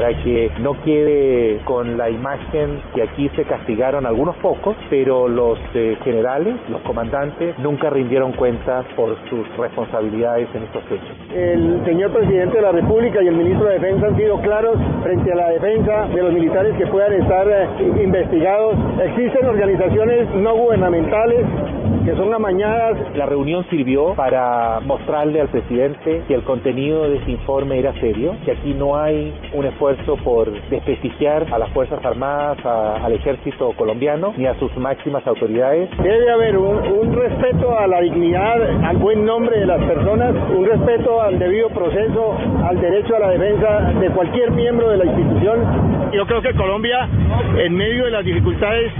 para que no quede con la imagen que aquí se castigaron algunos pocos, pero los eh, generales, los comandantes, nunca rindieron cuenta por sus responsabilidades en estos hechos. El señor presidente de la República y el ministro de Defensa han sido claros frente a la defensa de los militares que puedan estar eh, investigados. Existen organizaciones no gubernamentales que son amañadas. La reunión sirvió para mostrarle al presidente que el contenido de ese informe era serio, que aquí no hay un esfuerzo por desprestigiar a las Fuerzas Armadas, a, al ejército colombiano, ni a sus máximas autoridades. Debe haber un, un respeto a la dignidad, al buen nombre de las personas, un respeto al debido proceso, al derecho a la defensa de cualquier miembro de la institución. Yo creo que Colombia, en medio de las dificultades,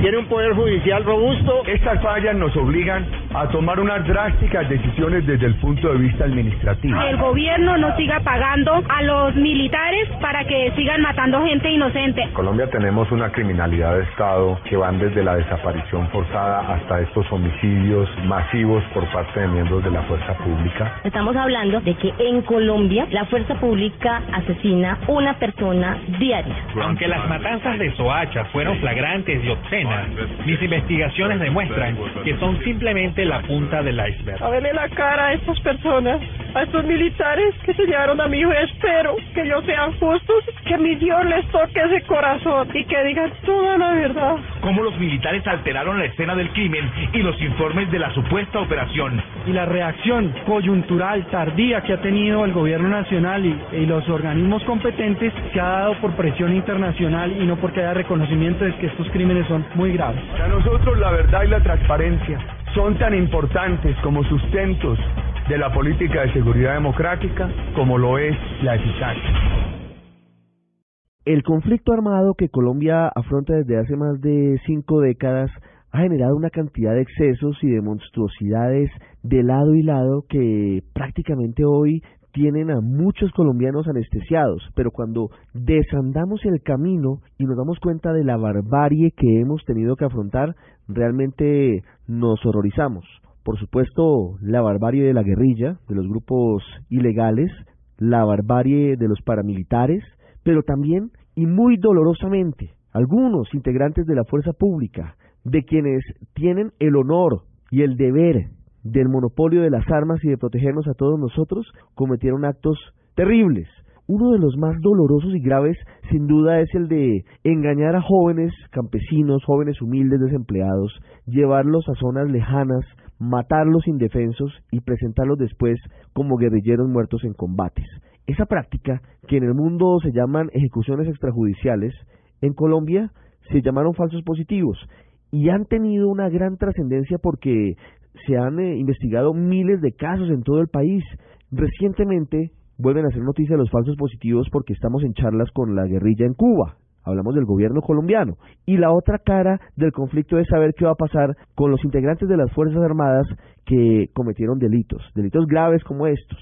tiene un poder judicial robusto. Estas fallas nos obligan a tomar unas drásticas decisiones desde el punto de vista administrativo. El gobierno no siga pagando a los militares para que sigan matando gente inocente. En Colombia tenemos una criminalidad de Estado que van desde la desaparición forzada hasta estos homicidios masivos por parte de miembros de la fuerza pública. Estamos hablando de que en Colombia la fuerza pública asesina una persona diaria. Aunque las matanzas de Soacha fueron flagrantes y obscenas, mis investigaciones demuestran que son simplemente la punta del iceberg. A verle la cara a estas personas, a estos militares que se llevaron a mi hijo. Espero que ellos sean justos, que mi Dios les toque ese corazón y que digan toda la verdad. Cómo los militares alteraron la escena del crimen y los informes de la supuesta operación. Y la reacción coyuntural tardía que ha tenido el gobierno nacional y, y los organismos competentes se ha dado por presión internacional y no porque haya reconocimiento de que estos crímenes son muy graves. Para nosotros la verdad y la transparencia son tan importantes como sustentos de la política de seguridad democrática como lo es la eficacia. El conflicto armado que Colombia afronta desde hace más de cinco décadas ha generado una cantidad de excesos y de monstruosidades de lado y lado que prácticamente hoy tienen a muchos colombianos anestesiados, pero cuando desandamos el camino y nos damos cuenta de la barbarie que hemos tenido que afrontar, realmente nos horrorizamos. Por supuesto, la barbarie de la guerrilla, de los grupos ilegales, la barbarie de los paramilitares, pero también, y muy dolorosamente, algunos integrantes de la fuerza pública, de quienes tienen el honor y el deber del monopolio de las armas y de protegernos a todos nosotros, cometieron actos terribles. Uno de los más dolorosos y graves, sin duda, es el de engañar a jóvenes campesinos, jóvenes humildes desempleados, llevarlos a zonas lejanas, matarlos indefensos y presentarlos después como guerrilleros muertos en combates. Esa práctica, que en el mundo se llaman ejecuciones extrajudiciales, en Colombia se llamaron falsos positivos y han tenido una gran trascendencia porque se han eh, investigado miles de casos en todo el país. Recientemente vuelven a ser noticia los falsos positivos porque estamos en charlas con la guerrilla en Cuba. Hablamos del gobierno colombiano. Y la otra cara del conflicto es saber qué va a pasar con los integrantes de las Fuerzas Armadas que cometieron delitos, delitos graves como estos.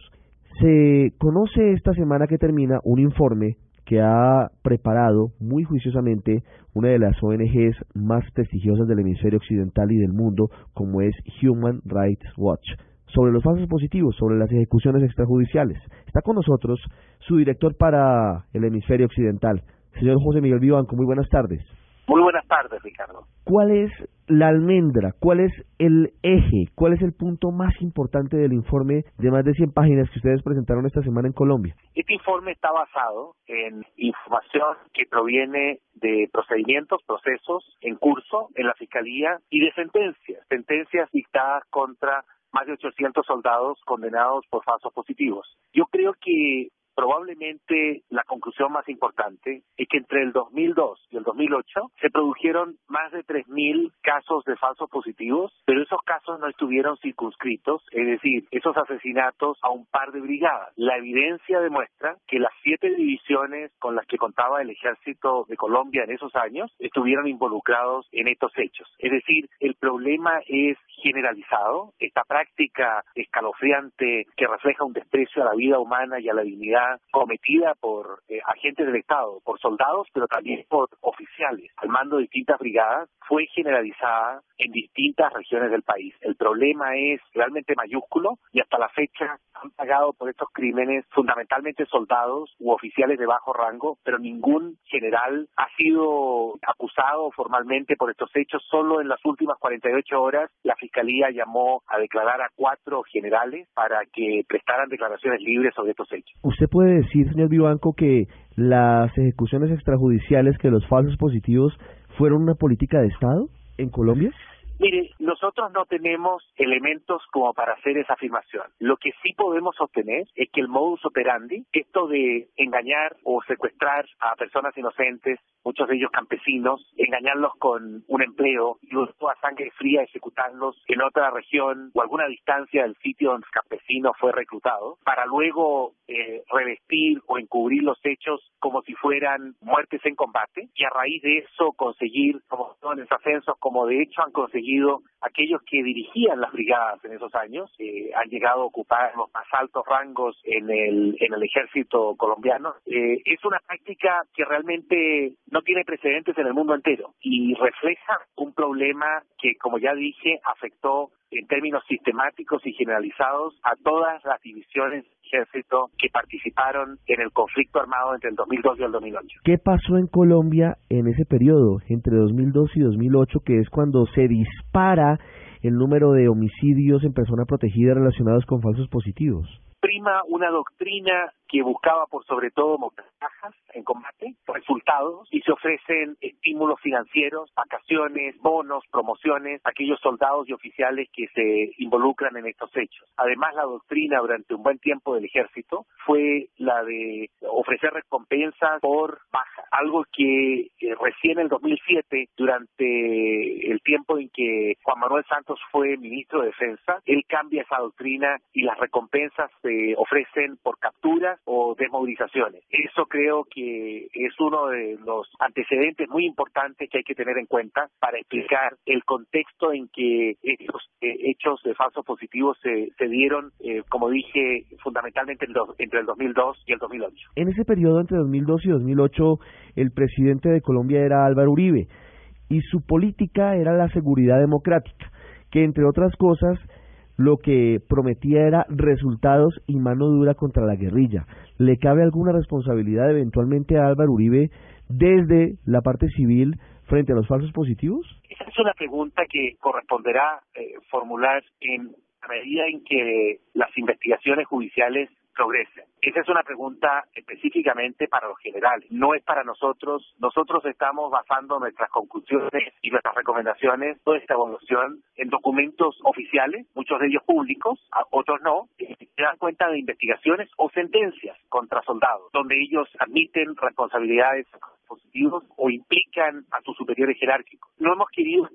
Se conoce esta semana que termina un informe que ha preparado muy juiciosamente una de las ONGs más prestigiosas del hemisferio occidental y del mundo, como es Human Rights Watch, sobre los falsos positivos, sobre las ejecuciones extrajudiciales. Está con nosotros su director para el hemisferio occidental, señor José Miguel Vivanco. Muy buenas tardes. Muy buenas tardes, Ricardo. ¿Cuál es la almendra? ¿Cuál es el eje? ¿Cuál es el punto más importante del informe de más de 100 páginas que ustedes presentaron esta semana en Colombia? Este informe está basado en información que proviene de procedimientos, procesos en curso en la Fiscalía y de sentencias, sentencias dictadas contra más de 800 soldados condenados por falsos positivos. Yo creo que Probablemente la conclusión más importante es que entre el 2002 y el 2008 se produjeron más de 3.000 casos de falsos positivos, pero esos casos no estuvieron circunscritos, es decir, esos asesinatos a un par de brigadas. La evidencia demuestra que las siete divisiones con las que contaba el ejército de Colombia en esos años estuvieron involucrados en estos hechos. Es decir, el problema es generalizado, esta práctica escalofriante que refleja un desprecio a la vida humana y a la dignidad cometida por eh, agentes del Estado, por soldados, pero también por oficiales al mando de distintas brigadas, fue generalizada en distintas regiones del país. El problema es realmente mayúsculo y hasta la fecha han pagado por estos crímenes fundamentalmente soldados u oficiales de bajo rango, pero ningún general ha sido acusado formalmente por estos hechos. Solo en las últimas 48 horas la Fiscalía llamó a declarar a cuatro generales para que prestaran declaraciones libres sobre estos hechos. ¿Usted puede decir, señor Vivanco, que las ejecuciones extrajudiciales, que los falsos positivos fueron una política de Estado en Colombia? Mire, nosotros no tenemos elementos como para hacer esa afirmación. Lo que sí podemos obtener es que el modus operandi, esto de engañar o secuestrar a personas inocentes, muchos de ellos campesinos, engañarlos con un empleo y luego a sangre fría ejecutarlos en otra región o alguna distancia del sitio donde el campesino fue reclutado, para luego eh, revestir o encubrir los hechos como si fueran muertes en combate y a raíz de eso conseguir como en ascensos como de hecho han conseguido aquellos que dirigían las brigadas en esos años, eh, han llegado a ocupar los más altos rangos en el, en el ejército colombiano. Eh, es una práctica que realmente no tiene precedentes en el mundo entero y refleja un problema que, como ya dije, afectó en términos sistemáticos y generalizados a todas las divisiones ejército que participaron en el conflicto armado entre el 2002 y el 2008. ¿Qué pasó en Colombia en ese periodo, entre 2002 y 2008, que es cuando se dispara el número de homicidios en persona protegida relacionados con falsos positivos? Prima una doctrina que buscaba por sobre todo bajas en combate, resultados, y se ofrecen estímulos financieros, vacaciones, bonos, promociones a aquellos soldados y oficiales que se involucran en estos hechos. Además, la doctrina durante un buen tiempo del ejército fue la de ofrecer recompensas por baja, algo que eh, recién en el 2007, durante el tiempo en que Juan Manuel Santos fue ministro de Defensa, él cambia esa doctrina y las recompensas se ofrecen por capturas o desmovilizaciones. Eso creo que es uno de los antecedentes muy importantes que hay que tener en cuenta para explicar el contexto en que estos eh, hechos de falsos positivos se, se dieron, eh, como dije, fundamentalmente entre el 2002 y el 2008. En ese periodo entre 2002 y 2008, el presidente de Colombia era Álvaro Uribe y su política era la seguridad democrática, que entre otras cosas lo que prometía era resultados y mano dura contra la guerrilla. ¿Le cabe alguna responsabilidad eventualmente a Álvaro Uribe desde la parte civil frente a los falsos positivos? Esa es una pregunta que corresponderá eh, formular en la medida en que las investigaciones judiciales progresen. Esa es una pregunta específicamente para los generales, no es para nosotros. Nosotros estamos basando nuestras conclusiones y nuestras recomendaciones, toda esta evolución, en documentos oficiales, muchos de ellos públicos, otros no, que dan cuenta de investigaciones o sentencias contra soldados, donde ellos admiten responsabilidades positivos o implican a sus superiores jerárquicos. No hemos querido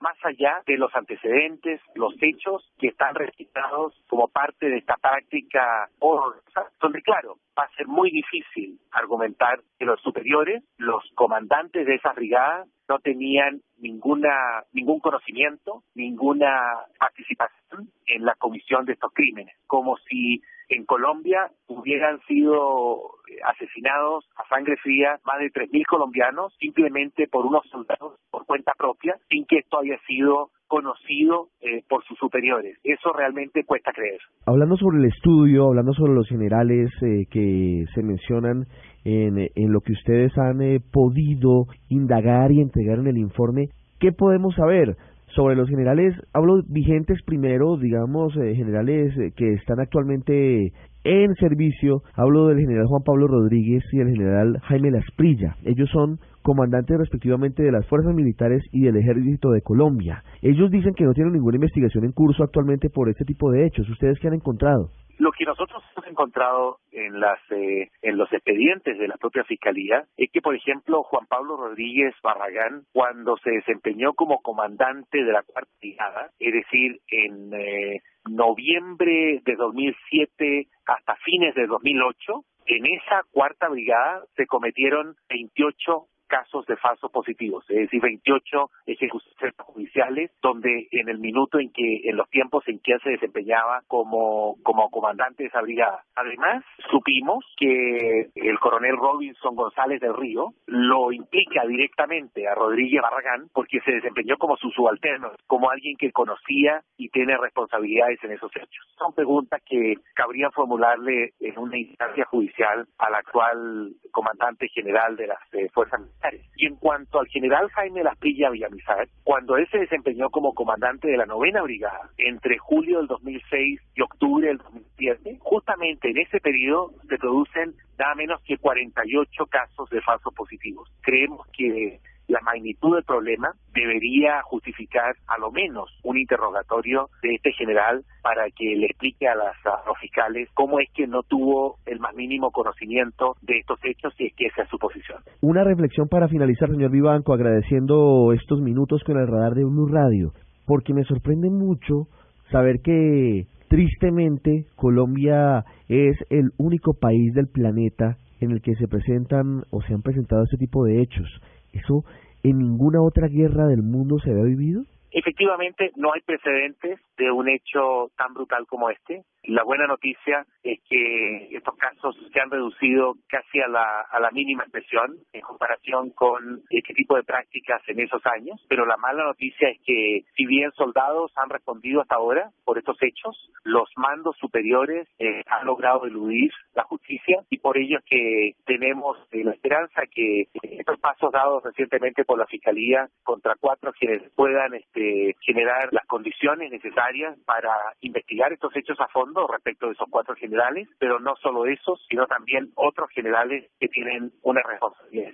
más allá de los antecedentes, los hechos que están registrados como parte de esta práctica horrorosa, donde claro, va a ser muy difícil argumentar que los superiores, los comandantes de esas brigadas, no tenían ninguna ningún conocimiento, ninguna participación en la comisión de estos crímenes, como si en Colombia hubieran sido asesinados a sangre fría más de 3.000 colombianos simplemente por unos soldados por cuenta propia, sin que esto haya sido conocido eh, por sus superiores. Eso realmente cuesta creer. Hablando sobre el estudio, hablando sobre los generales eh, que se mencionan en, lo que ustedes han eh, podido indagar y entregar en el informe, ¿qué podemos saber? Sobre los generales, hablo vigentes primero, digamos, generales que están actualmente en servicio. Hablo del general Juan Pablo Rodríguez y el general Jaime Lasprilla. Ellos son comandantes respectivamente de las fuerzas militares y del ejército de Colombia. Ellos dicen que no tienen ninguna investigación en curso actualmente por este tipo de hechos. ¿Ustedes qué han encontrado? Lo que nosotros hemos encontrado en las eh, en los expedientes de la propia fiscalía es que, por ejemplo, Juan Pablo Rodríguez Barragán, cuando se desempeñó como comandante de la cuarta brigada, es decir, en eh, noviembre de 2007 hasta fines de 2008, en esa cuarta brigada se cometieron 28 casos de falsos positivos, es decir, 28 ejecuciones judiciales, donde en el minuto en que, en los tiempos en que él se desempeñaba como, como comandante de esa brigada. Además, supimos que el coronel Robinson González del Río lo implica directamente a Rodríguez Barragán porque se desempeñó como su subalterno, como alguien que conocía y tiene responsabilidades en esos hechos. Son preguntas que cabría formularle en una instancia judicial al actual comandante general de las eh, Fuerzas Militares. Y en cuanto al general Jaime Lasprilla Villamizar, cuando él se desempeñó como comandante de la novena brigada entre julio del 2006 y octubre del 2007, justamente en ese periodo se producen nada menos que 48 casos de falsos positivos. Creemos que la magnitud del problema debería justificar a lo menos un interrogatorio de este general para que le explique a, las, a los fiscales cómo es que no tuvo el más mínimo conocimiento de estos hechos y es que esa es su posición. Una reflexión para finalizar, señor Vivanco, agradeciendo estos minutos con el radar de Blue Radio, porque me sorprende mucho saber que tristemente Colombia es el único país del planeta en el que se presentan o se han presentado este tipo de hechos. ¿Eso en ninguna otra guerra del mundo se había vivido? Efectivamente, no hay precedentes de un hecho tan brutal como este. La buena noticia es que estos casos se han reducido casi a la, a la mínima expresión en comparación con este tipo de prácticas en esos años, pero la mala noticia es que si bien soldados han respondido hasta ahora por estos hechos, los mandos superiores eh, han logrado eludir la justicia y por ello es que tenemos eh, la esperanza que estos pasos dados recientemente por la Fiscalía contra cuatro quienes puedan este, generar las condiciones necesarias para investigar estos hechos a fondo respecto de esos cuatro generales, pero no solo esos, sino también otros generales que tienen una responsabilidad.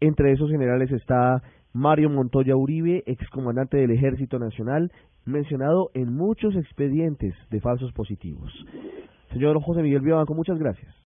Entre esos generales está Mario Montoya Uribe, excomandante del Ejército Nacional, mencionado en muchos expedientes de falsos positivos. Señor José Miguel Vivanco, muchas gracias.